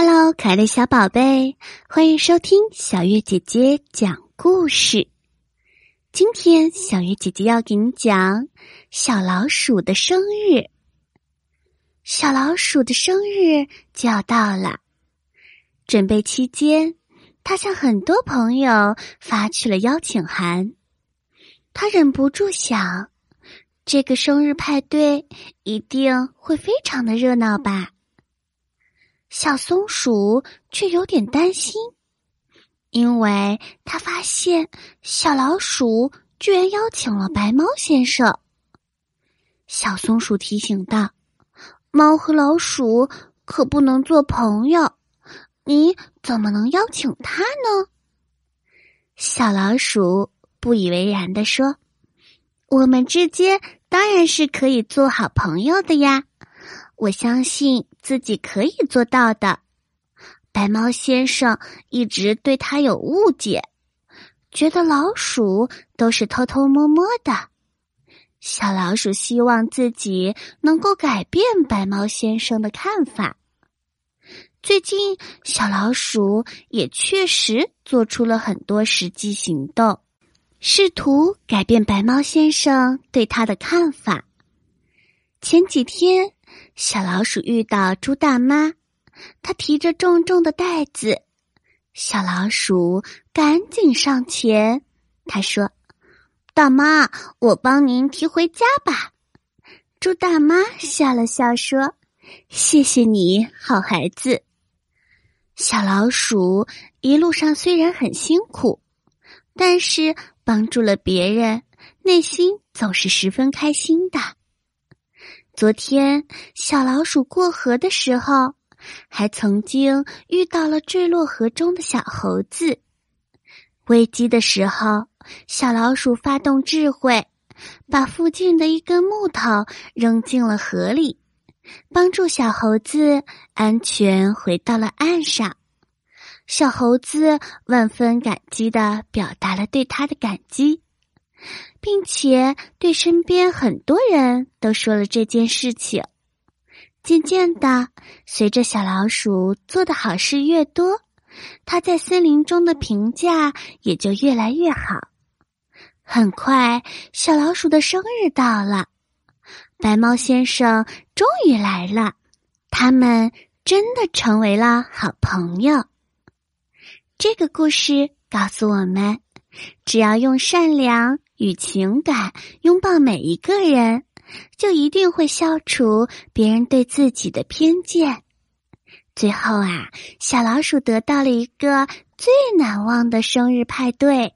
Hello，可爱的小宝贝，欢迎收听小月姐姐讲故事。今天小月姐姐要给你讲小老鼠的生日。小老鼠的生日就要到了，准备期间，他向很多朋友发去了邀请函。他忍不住想，这个生日派对一定会非常的热闹吧。小松鼠却有点担心，因为他发现小老鼠居然邀请了白猫先生。小松鼠提醒道：“猫和老鼠可不能做朋友，你怎么能邀请他呢？”小老鼠不以为然的说：“我们之间当然是可以做好朋友的呀。”我相信自己可以做到的。白猫先生一直对他有误解，觉得老鼠都是偷偷摸摸的。小老鼠希望自己能够改变白猫先生的看法。最近，小老鼠也确实做出了很多实际行动，试图改变白猫先生对他的看法。前几天。小老鼠遇到猪大妈，她提着重重的袋子。小老鼠赶紧上前，他说：“大妈，我帮您提回家吧。”猪大妈笑了笑说：“谢谢你好孩子。”小老鼠一路上虽然很辛苦，但是帮助了别人，内心总是十分开心的。昨天，小老鼠过河的时候，还曾经遇到了坠落河中的小猴子。危机的时候，小老鼠发动智慧，把附近的一根木头扔进了河里，帮助小猴子安全回到了岸上。小猴子万分感激的表达了对他的感激。并且对身边很多人都说了这件事情。渐渐的，随着小老鼠做的好事越多，它在森林中的评价也就越来越好。很快，小老鼠的生日到了，白猫先生终于来了，他们真的成为了好朋友。这个故事告诉我们，只要用善良。与情感拥抱每一个人，就一定会消除别人对自己的偏见。最后啊，小老鼠得到了一个最难忘的生日派对。